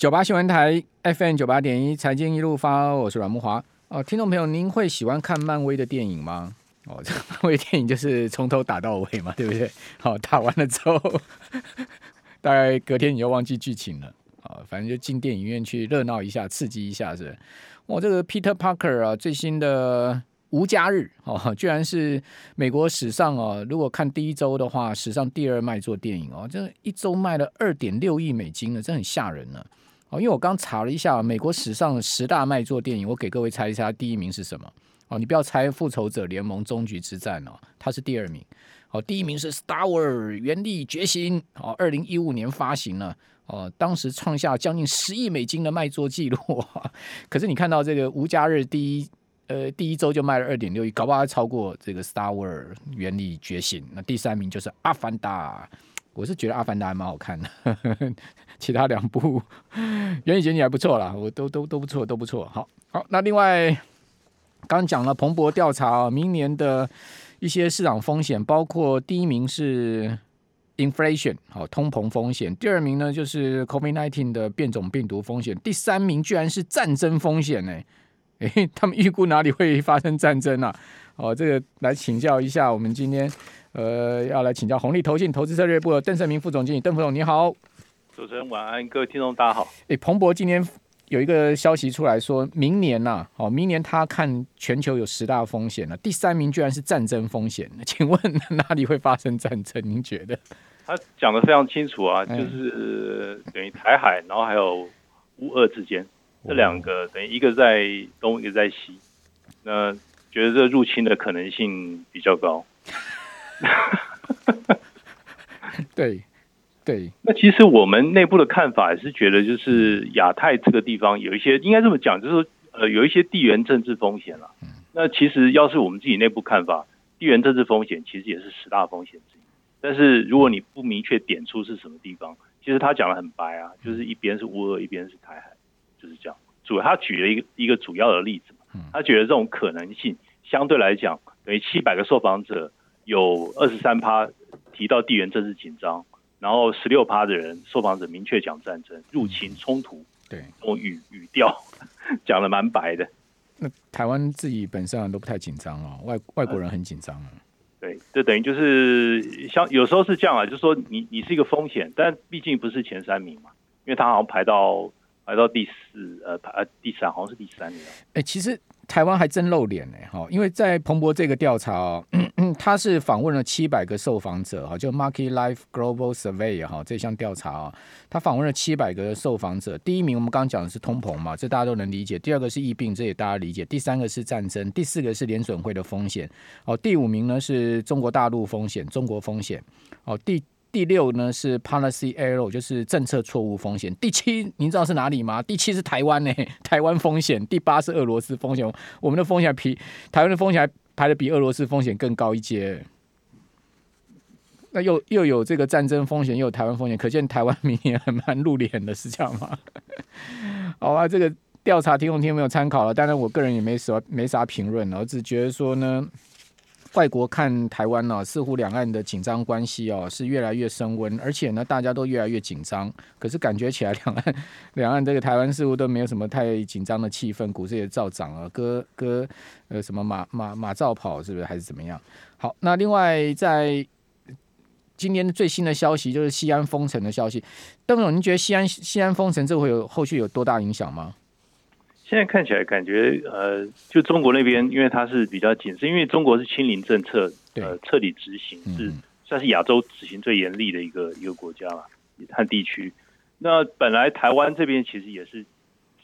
九八新闻台 FM 九八点一财经一路发，我是阮木华。哦，听众朋友，您会喜欢看漫威的电影吗？哦，这 漫威电影就是从头打到尾嘛，对不对？好，打完了之后，大概隔天你就忘记剧情了。啊，反正就进电影院去热闹一下，刺激一下，是不是？我这个 Peter Parker 啊，最新的。无家日哦，居然是美国史上哦，如果看第一周的话，史上第二卖座电影哦，这一周卖了二点六亿美金呢，这很吓人呢哦。因为我刚查了一下，美国史上十大卖座电影，我给各位猜一下，第一名是什么哦？你不要猜《复仇者联盟：终局之战》哦，它是第二名哦。第一名是《Star Wars：原力觉醒》哦，二零一五年发行了哦，当时创下将近十亿美金的卖座记录。可是你看到这个无家日第一。呃，第一周就卖了二点六亿，搞不好还超过这个《Star Wars：原力觉醒》。那第三名就是《阿凡达》，我是觉得《阿凡达》还蛮好看的，呵其他两部《原力觉醒》还不错啦，我都都都不错，都不错。好，好，那另外刚讲了彭博调查啊明年的一些市场风险，包括第一名是 inflation，好，通膨风险；第二名呢就是 COVID-19 的变种病毒风险；第三名居然是战争风险呢、欸。诶，他们预估哪里会发生战争啊？哦，这个来请教一下，我们今天呃要来请教红利投信投资策略部的邓胜明副总经理，邓副总你好。主持人晚安，各位听众大家好。诶，彭博今天有一个消息出来说，明年呐、啊，哦，明年他看全球有十大风险了，第三名居然是战争风险，请问哪里会发生战争？您觉得？他讲的非常清楚啊，就是等于台海，然后还有乌俄之间。这两个等于一个在东，一个在西，那觉得这入侵的可能性比较高。对对，那其实我们内部的看法也是觉得，就是亚太这个地方有一些，应该这么讲，就是说呃有一些地缘政治风险了。那其实要是我们自己内部看法，地缘政治风险其实也是十大风险之一。但是如果你不明确点出是什么地方，其实他讲的很白啊，就是一边是乌俄，一边是台海。就是这样，主要他举了一个一个主要的例子嘛，他觉得这种可能性相对来讲，等于七百个受访者有二十三趴提到地缘政治紧张，然后十六趴的人受访者明确讲战争、入侵、冲突，对，这种语语调 讲的蛮白的。那台湾自己本身都不太紧张哦，外外国人很紧张啊。对，这等于就是像有时候是这样啊，就是说你你是一个风险，但毕竟不是前三名嘛，因为他好像排到。排到第四，呃，排第三，好像是第三名。哎、欸，其实台湾还真露脸呢，哈，因为在彭博这个调查哦，他是访问了七百个受访者，哈，就 Market Life Global Survey 哈，这项调查啊，他访问了七百个受访者。第一名我们刚刚讲的是通膨嘛，这大家都能理解；第二个是疫病，这也大家理解；第三个是战争；第四个是联准会的风险。哦，第五名呢是中国大陆风险，中国风险。哦，第。第六呢是 policy error，就是政策错误风险。第七，您知道是哪里吗？第七是台湾呢，台湾风险。第八是俄罗斯风险，我们的风险比台湾的风险还排得比俄罗斯风险更高一阶。那又又有这个战争风险，又有台湾风险，可见台湾明年还蛮露脸的，是这样吗？好啊，这个调查听众听没有参考了，当然我个人也没什么没啥评论了，我只觉得说呢。外国看台湾呢、似乎两岸的紧张关系哦是越来越升温，而且呢，大家都越来越紧张。可是感觉起来，两岸两岸这个台湾似乎都没有什么太紧张的气氛，股市也照涨啊，歌歌呃什么马马马照跑，是不是还是怎么样？好，那另外在今天最新的消息就是西安封城的消息，邓总，您觉得西安西安封城这会有后续有多大影响吗？现在看起来感觉，呃，就中国那边，因为它是比较谨慎，因为中国是清零政策，呃，彻底执行，是算是亚洲执行最严厉的一个一个国家嘛，和地区。那本来台湾这边其实也是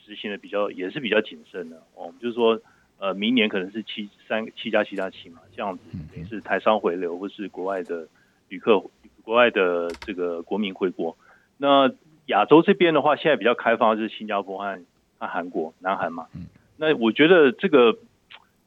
执行的比较，也是比较谨慎的。我哦，就是说，呃，明年可能是七三七加七加七嘛，这样子，等于是台商回流或是国外的旅客、国外的这个国民回国。那亚洲这边的话，现在比较开放的是新加坡和。那韩国、南韩嘛，那我觉得这个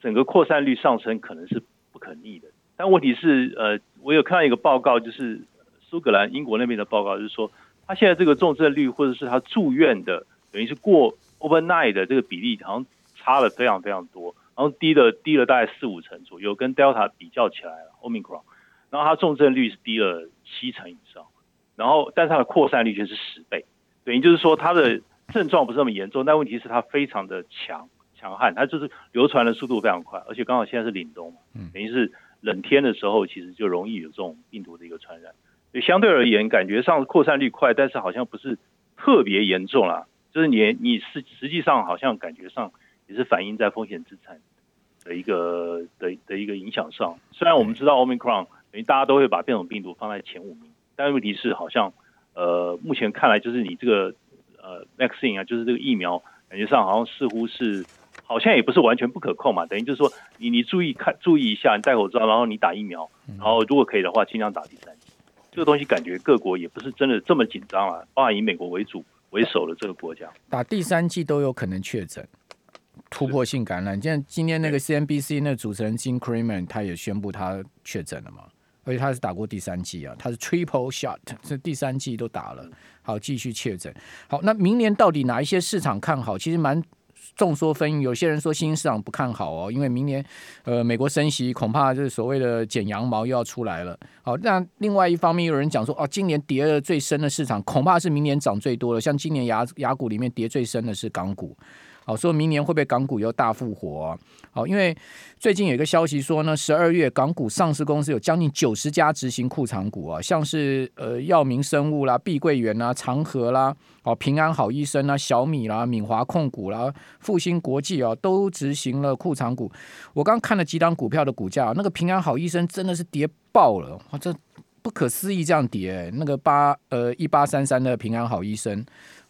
整个扩散率上升可能是不可逆的。但问题是，呃，我有看到一个报告，就是苏格兰、英国那边的报告，就是说，他现在这个重症率或者是他住院的，等于是过 overnight 的这个比例，好像差了非常非常多，然后低了低了大概四五成左右，跟 Delta 比较起来了，Omicron，然后它重症率是低了七成以上，然后但是它的扩散率却是十倍，等于就是说它的。症状不是那么严重，但问题是它非常的强强悍，它就是流传的速度非常快，而且刚好现在是凛冬，等于是冷天的时候，其实就容易有这种病毒的一个传染。所以相对而言，感觉上扩散率快，但是好像不是特别严重啦。就是你你实实际上好像感觉上也是反映在风险资产的一个的的一个影响上。虽然我们知道 Omicron 等于大家都会把变种病毒放在前五名，但问题是好像呃目前看来就是你这个呃 vaccine 啊，就是这个疫苗，感觉上好像似乎是好像也不是完全不可控嘛。等于就是说你你注意看注意一下，你戴口罩，然后你打疫苗，然后如果可以的话，尽量打第三剂。这个东西感觉各国也不是真的这么紧张啊，包含以美国为主。为首的这个国家打第三剂都有可能确诊突破性感染。像今天那个 CNBC 那主持人 Jim Cramer 他也宣布他确诊了嘛，而且他是打过第三剂啊，他是 Triple Shot，这第三剂都打了，好继续确诊。好，那明年到底哪一些市场看好？其实蛮。众说纷纭，有些人说新兴市场不看好哦，因为明年，呃，美国升息恐怕就是所谓的剪羊毛又要出来了。好，那另外一方面有人讲说，哦，今年跌的最深的市场恐怕是明年涨最多的，像今年牙牙股里面跌最深的是港股。好，说明年会不会港股又大复活？好，因为最近有一个消息说呢，十二月港股上市公司有将近九十家执行库藏股啊，像是呃药明生物啦、碧桂园啦、长和啦、哦平安好医生啦、小米啦、敏华控股啦、复兴国际啊，都执行了库藏股。我刚看了几档股票的股价，那个平安好医生真的是跌爆了，哇，这不可思议这样跌，那个八呃一八三三的平安好医生。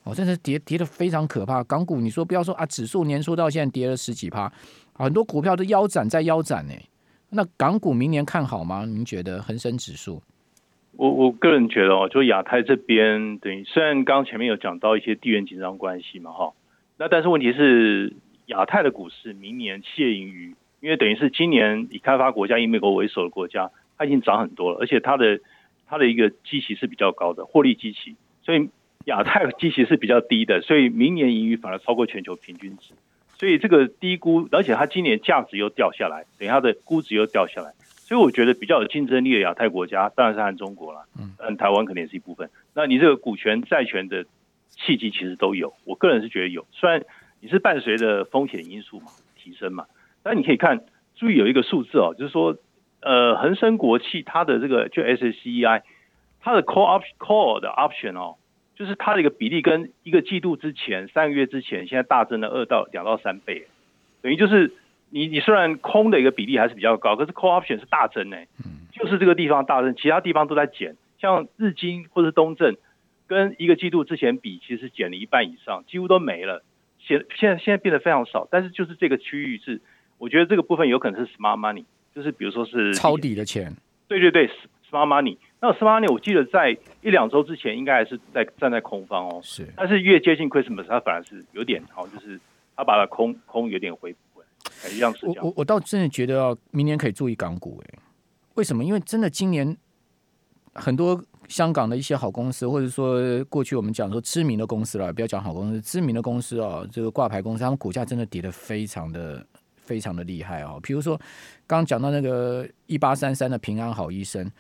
哦，真的跌跌得非常可怕。港股，你说不要说啊，指数年初到现在跌了十几趴，很多股票都腰斩在腰斩呢。那港股明年看好吗？您觉得恒生指数？我我个人觉得哦，就亚太这边，等于虽然刚前面有讲到一些地缘紧张关系嘛，哈，那但是问题是亚太的股市明年企业盈余，因为等于是今年以开发国家以美国为首的国家，它已经涨很多了，而且它的它的一个基期是比较高的获利基期，所以。亚太的基期是比较低的，所以明年盈余反而超过全球平均值，所以这个低估，而且它今年价值又掉下来，等于它的估值又掉下来，所以我觉得比较有竞争力的亚太国家当然是和中国了，嗯，台湾肯定也是一部分。那你这个股权债权的契机其实都有，我个人是觉得有，虽然你是伴随着风险因素嘛提升嘛，但你可以看注意有一个数字哦，就是说呃恒生国际它的这个就 SSCEI 它的 call option call 的 option 哦。就是它的一个比例跟一个季度之前三个月之前，现在大增了二到两到三倍，等于就是你你虽然空的一个比例还是比较高，可是 call option 是大增呢，就是这个地方大增，其他地方都在减，像日经或是东证跟一个季度之前比，其实减了一半以上，几乎都没了，现现在现在变得非常少，但是就是这个区域是，我觉得这个部分有可能是 smart money，就是比如说是抄底的钱，对对对，smart money。那 smart 我记得在一两周之前应该还是在站在空方哦，是，但是越接近 Christmas，它反而是有点好，就是它把它空空有点回补回来，一样是这样。我我我倒真的觉得哦，明年可以注意港股哎，为什么？因为真的今年很多香港的一些好公司，或者说过去我们讲说知名的公司了，不要讲好公司，知名的公司哦，这个挂牌公司，他们股价真的跌得非常的非常的厉害哦。比如说刚刚讲到那个一八三三的平安好医生。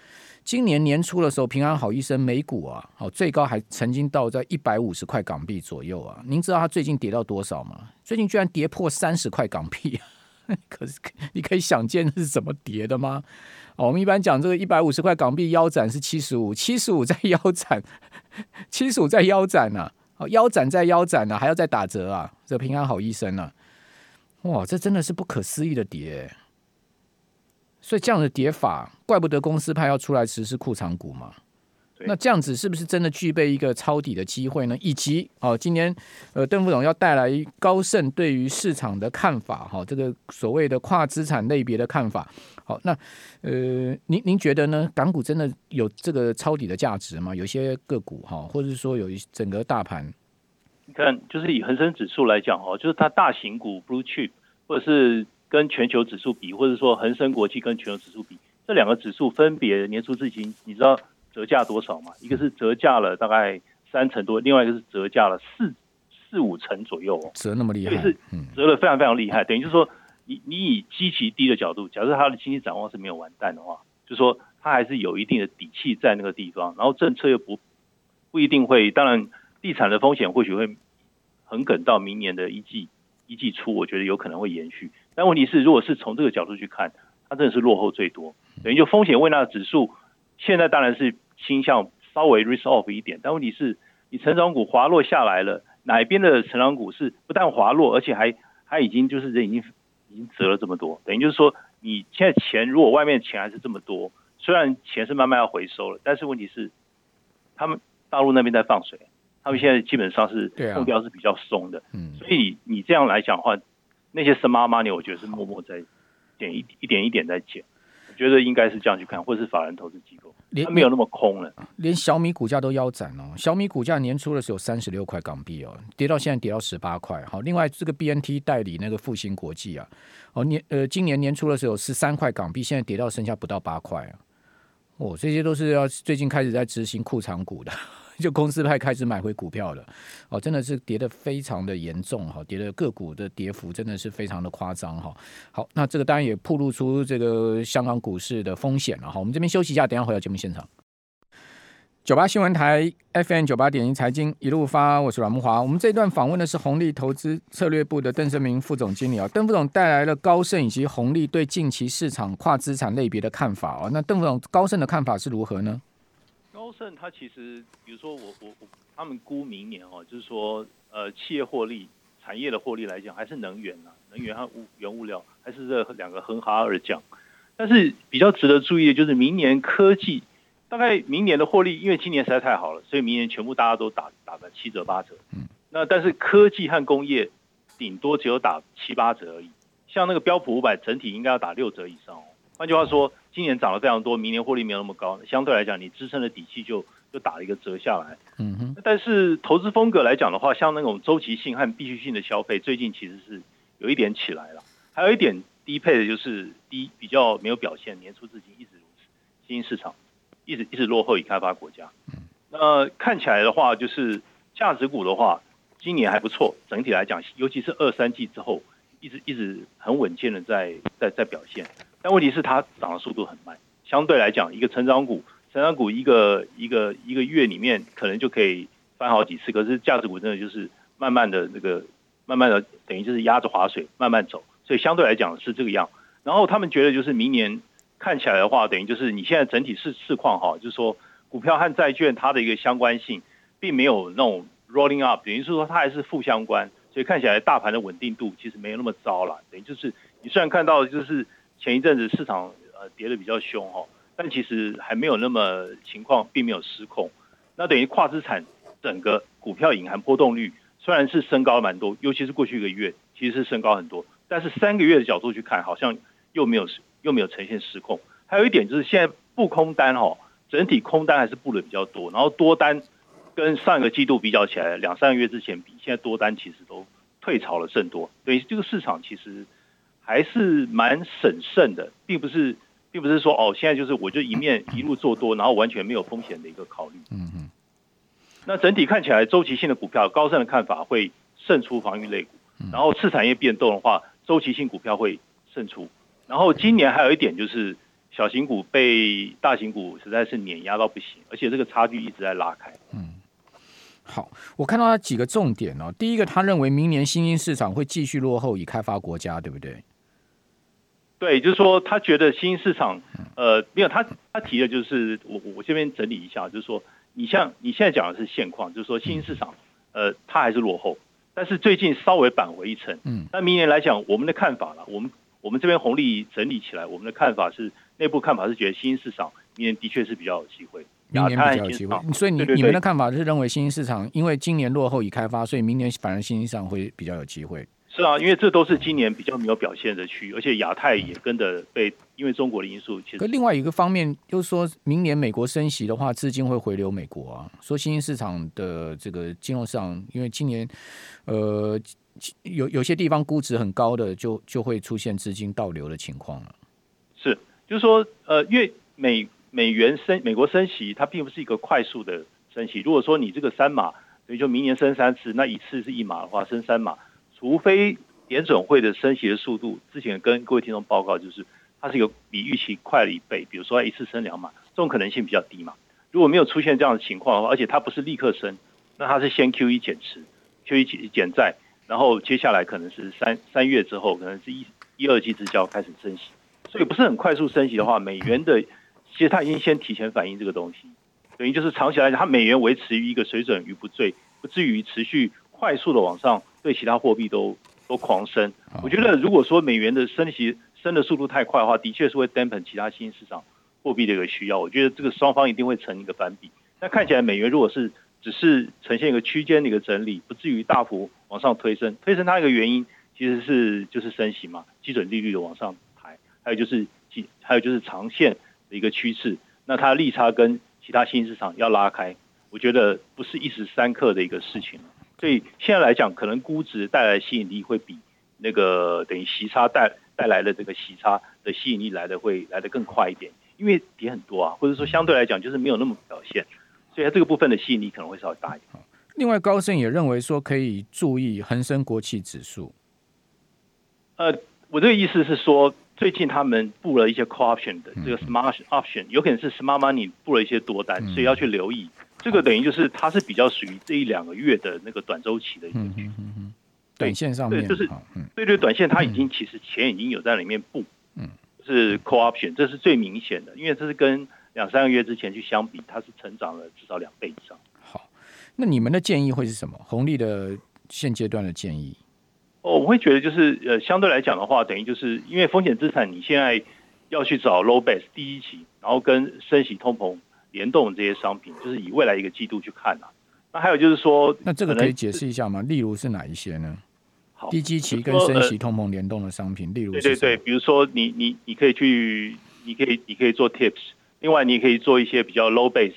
今年年初的时候，平安好医生每股啊，好最高还曾经到在一百五十块港币左右啊。您知道它最近跌到多少吗？最近居然跌破三十块港币，可是你可以想见是怎么跌的吗？哦，我们一般讲这个一百五十块港币腰斩是七十五，七十五再腰斩，七十五再腰斩呢？哦，腰斩再腰斩呢？还要再打折啊？这平安好医生呢？哇，这真的是不可思议的跌。所以这样的跌法，怪不得公司派要出来实施库藏股嘛。那这样子是不是真的具备一个抄底的机会呢？以及哦，今年呃，邓副总要带来高盛对于市场的看法，哈，这个所谓的跨资产类别的看法。好，那呃，您您觉得呢？港股真的有这个抄底的价值吗？有些个股哈，或者是说有一整个大盘？你看，就是以恒生指数来讲哦，就是它大型股 blue chip 或者是。跟全球指数比，或者说恒生国际跟全球指数比，这两个指数分别年初至今，你知道折价多少吗？一个是折价了大概三成多，另外一个是折价了四四五成左右哦，折那么厉害，是折了非常非常厉害。等于就是说，你你以极其低的角度，假设它的经济展望是没有完蛋的话，就是说它还是有一定的底气在那个地方，然后政策又不不一定会，当然地产的风险或许会横梗到明年的一季一季初，我觉得有可能会延续。但问题是，如果是从这个角度去看，它真的是落后最多，等于就风险未纳指数现在当然是倾向稍微 risk off 一点，但问题是，你成长股滑落下来了，哪一边的成长股是不但滑落，而且还还已经就是人已经已经折了这么多，等于就是说，你现在钱如果外面钱还是这么多，虽然钱是慢慢要回收了，但是问题是，他们大陆那边在放水，他们现在基本上是步调是比较松的，嗯，所以你这样来讲的话，那些 smart money 我觉得是默默在减一一点一点在减。觉得应该是这样去看，或者是法人投资机构，连没有那么空了。连小米股价都腰斩哦，小米股价年初的时候三十六块港币哦，跌到现在跌到十八块。好，另外这个 BNT 代理那个复兴国际啊，哦年呃今年年初的时候十三块港币，现在跌到剩下不到八块啊。哦，这些都是要最近开始在执行库藏股的。就公司派开始买回股票了，哦，真的是跌得非常的严重哈，跌的个股的跌幅真的是非常的夸张哈。好，那这个当然也暴露出这个香港股市的风险了哈。我们这边休息一下，等下回到节目现场。九八新闻台 FM 九八点一财经一路发，我是阮木华。我们这一段访问的是红利投资策略部的邓胜明副总经理啊，邓副总带来了高盛以及红利对近期市场跨资产类别的看法啊。那邓副总高盛的看法是如何呢？高盛它其实，比如说我我我，他们估明年哦，就是说，呃，企业获利、产业的获利来讲，还是能源啊，能源和物原物料，还是这两个哼哈二将。但是比较值得注意的就是，明年科技大概明年的获利，因为今年实在太好了，所以明年全部大家都打打个七折八折。嗯。那但是科技和工业顶多只有打七八折而已，像那个标普五百整体应该要打六折以上哦。换句话说。今年涨了非常多，明年获利没有那么高，相对来讲，你支撑的底气就就打了一个折下来。嗯哼。但是投资风格来讲的话，像那种周期性和必需性的消费，最近其实是有一点起来了。还有一点低配的就是低比较没有表现，年初至今一直如此。新兴市场一直一直落后于开发国家。嗯。那看起来的话，就是价值股的话，今年还不错。整体来讲，尤其是二三季之后，一直一直很稳健的在在在表现。但问题是它涨的速度很慢，相对来讲，一个成长股，成长股一个一个一个月里面可能就可以翻好几次，可是价值股真的就是慢慢的那个，慢慢的等于就是压着划水慢慢走，所以相对来讲是这个样。然后他们觉得就是明年看起来的话，等于就是你现在整体市市况哈，就是说股票和债券它的一个相关性并没有那种 rolling up，等于是说它还是负相关，所以看起来大盘的稳定度其实没有那么糟了。等于就是你虽然看到就是。前一阵子市场呃跌得比较凶哈，但其实还没有那么情况，并没有失控。那等于跨资产整个股票隐含波动率虽然是升高蛮多，尤其是过去一个月其实是升高很多，但是三个月的角度去看，好像又没有又没有呈现失控。还有一点就是现在布空单哈，整体空单还是布的比较多，然后多单跟上一个季度比较起来，两三个月之前比，现在多单其实都退潮了甚多。所以这个市场其实。还是蛮审慎的，并不是，并不是说哦，现在就是我就一面 一路做多，然后完全没有风险的一个考虑。嗯嗯。那整体看起来，周期性的股票，高盛的看法会胜出防御类股。然后次产业变动的话，周期性股票会胜出。然后今年还有一点就是，小型股被大型股实在是碾压到不行，而且这个差距一直在拉开。嗯。好，我看到他几个重点哦。第一个，他认为明年新兴市场会继续落后已开发国家，对不对？对，就是说他觉得新兴市场，呃，没有他他提的就是我我这边整理一下，就是说你像你现在讲的是现况，就是说新兴市场，呃，它还是落后，但是最近稍微扳回一城。嗯，那明年来讲，我们的看法了，我们我们这边红利整理起来，我们的看法是内部看法是觉得新兴市场明年的确是比较有机会，明年比较有机会。所以你你们的看法是认为新兴市场因为今年落后已开发，所以明年反而新兴市场会比较有机会。是啊，因为这都是今年比较没有表现的区域，而且亚太也跟着被因为中国的因素。其实，可另外一个方面，就是说明年美国升息的话，资金会回流美国啊。说新兴市场的这个金融市场，因为今年呃有有些地方估值很高的，就就会出现资金倒流的情况了。是，就是说呃，因为美美元升，美国升息，它并不是一个快速的升息。如果说你这个三码，所以就明年升三次，那一次是一码的话，升三码。除非联准会的升息的速度，之前跟各位听众报告，就是它是一个比预期快了一倍，比如说它一次升两码，这种可能性比较低嘛。如果没有出现这样的情况的话，而且它不是立刻升，那它是先 QE 减持，QE 减债，然后接下来可能是三三月之后，可能是一一二季之交开始升息，所以不是很快速升息的话，美元的其实它已经先提前反映这个东西，等于就是长期来讲，它美元维持于一个水准于不坠，不至于持续快速的往上，对其他货币都都狂升。我觉得如果说美元的升息升的速度太快的话，的确是会 dampen 其他新兴市场货币的一个需要。我觉得这个双方一定会成一个反比。那看起来美元如果是只是呈现一个区间的一个整理，不至于大幅往上推升。推升它一个原因其实是就是升息嘛，基准利率的往上抬，还有就是还有就是长线的一个趋势。那它利差跟其他新兴市场要拉开，我觉得不是一时三刻的一个事情。所以现在来讲，可能估值带来吸引力会比那个等于息差带带来的这个息差的吸引力来的会来的更快一点，因为跌很多啊，或者说相对来讲就是没有那么表现。所以它这个部分的吸引力可能会稍微大一点。另外，高盛也认为说可以注意恒生国企指数。呃，我这个意思是说，最近他们布了一些 call option 的这个 smart option，有可能是 smart money 布了一些多单，所以要去留意。这个等于就是它是比较属于这一两个月的那个短周期的一个剧嗯嗯。短线上面，对，就是对对，短线它已经其实钱已经有在里面布，嗯，是 call option，这是最明显的，因为这是跟。两三个月之前去相比，它是成长了至少两倍以上。好，那你们的建议会是什么？红利的现阶段的建议？哦，我会觉得就是呃，相对来讲的话，等于就是因为风险资产，你现在要去找 low base 第一期，然后跟升息通膨联动这些商品，就是以未来一个季度去看啊。那还有就是说，那这个可以解释一下吗？例如是哪一些呢？好，低基期跟升息通膨联动的商品，例如对对对，比如说你你你可以去，你可以你可以做 tips。另外，你也可以做一些比较 low base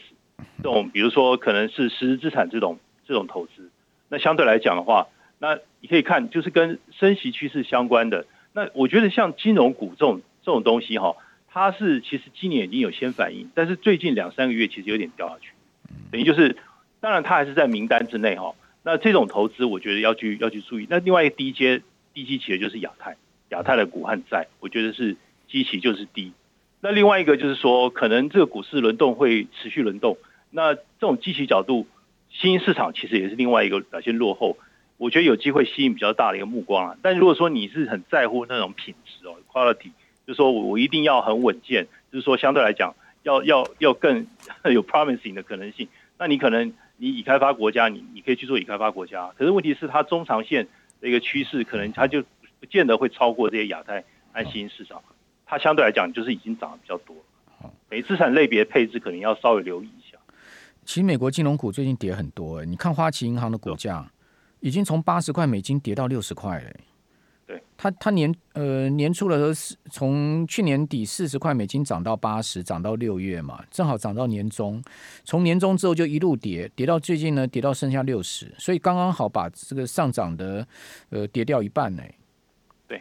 这种，比如说可能是实质资产这种这种投资。那相对来讲的话，那你可以看就是跟升息趋势相关的。那我觉得像金融股这种这种东西哈，它是其实今年已经有先反应，但是最近两三个月其实有点掉下去。等于就是，当然它还是在名单之内哈。那这种投资我觉得要去要去注意。那另外一个低阶低基期的就是亚太，亚太的股和债，我觉得是基期就是低。那另外一个就是说，可能这个股市轮动会持续轮动。那这种基期角度，新兴市场其实也是另外一个表现落后。我觉得有机会吸引比较大的一个目光啊。但如果说你是很在乎那种品质哦，quality，就是说我我一定要很稳健，就是说相对来讲要要要更 有 promising 的可能性。那你可能你已开发国家，你你可以去做已开发国家。可是问题是它中长线的一个趋势，可能它就不见得会超过这些亚太和新兴市场。它相对来讲就是已经涨得比较多，每资产类别配置可能要稍微留意一下。其实美国金融股最近跌很多，欸，你看花旗银行的股价已经从八十块美金跌到六十块了。对，它它年呃年初的时候是从去年底四十块美金涨到八十，涨到六月嘛，正好涨到年中，从年中之后就一路跌，跌到最近呢跌到剩下六十，所以刚刚好把这个上涨的呃跌掉一半呢，对。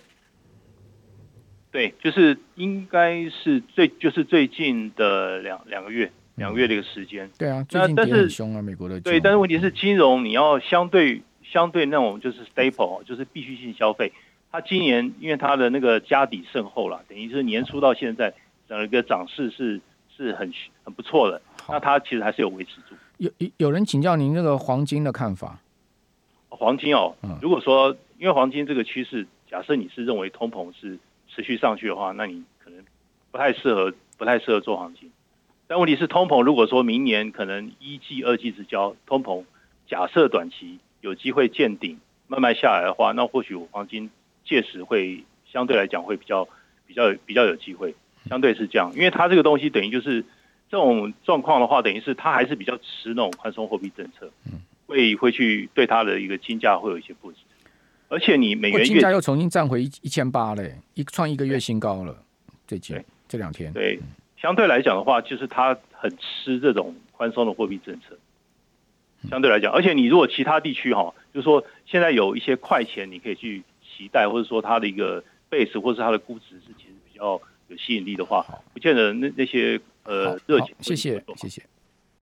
对，就是应该是最就是最近的两两个月两个月的一个时间。对啊，最近跌很凶啊，美国的。对，但是问题是金融你要相对相对那种就是 staple 就是必需性消费，它今年因为它的那个家底甚厚了，等于是年初到现在整个涨势是是很很不错的。那它其实还是有维持住。有有人请教您这个黄金的看法？黄金哦，如果说因为黄金这个趋势，假设你是认为通膨是。持续上去的话，那你可能不太适合，不太适合做黄金。但问题是，通膨如果说明年可能一季、二季之交，通膨假设短期有机会见顶，慢慢下来的话，那或许黄金届时会相对来讲会比较、比较、比较有机会。相对是这样，因为它这个东西等于就是这种状况的话，等于是它还是比较持那种宽松货币政策，会会去对它的一个金价会有一些波及。而且你美元金价又重新站回一一千八嘞，一创一个月新高了。最近这两天，对，相对来讲的话，就是它很吃这种宽松的货币政策。相对来讲，而且你如果其他地区哈，就是说现在有一些快钱，你可以去期待，或者说它的一个 base 或者是它的估值是其实比较有吸引力的话，不见得那那些呃热情。谢谢，谢谢。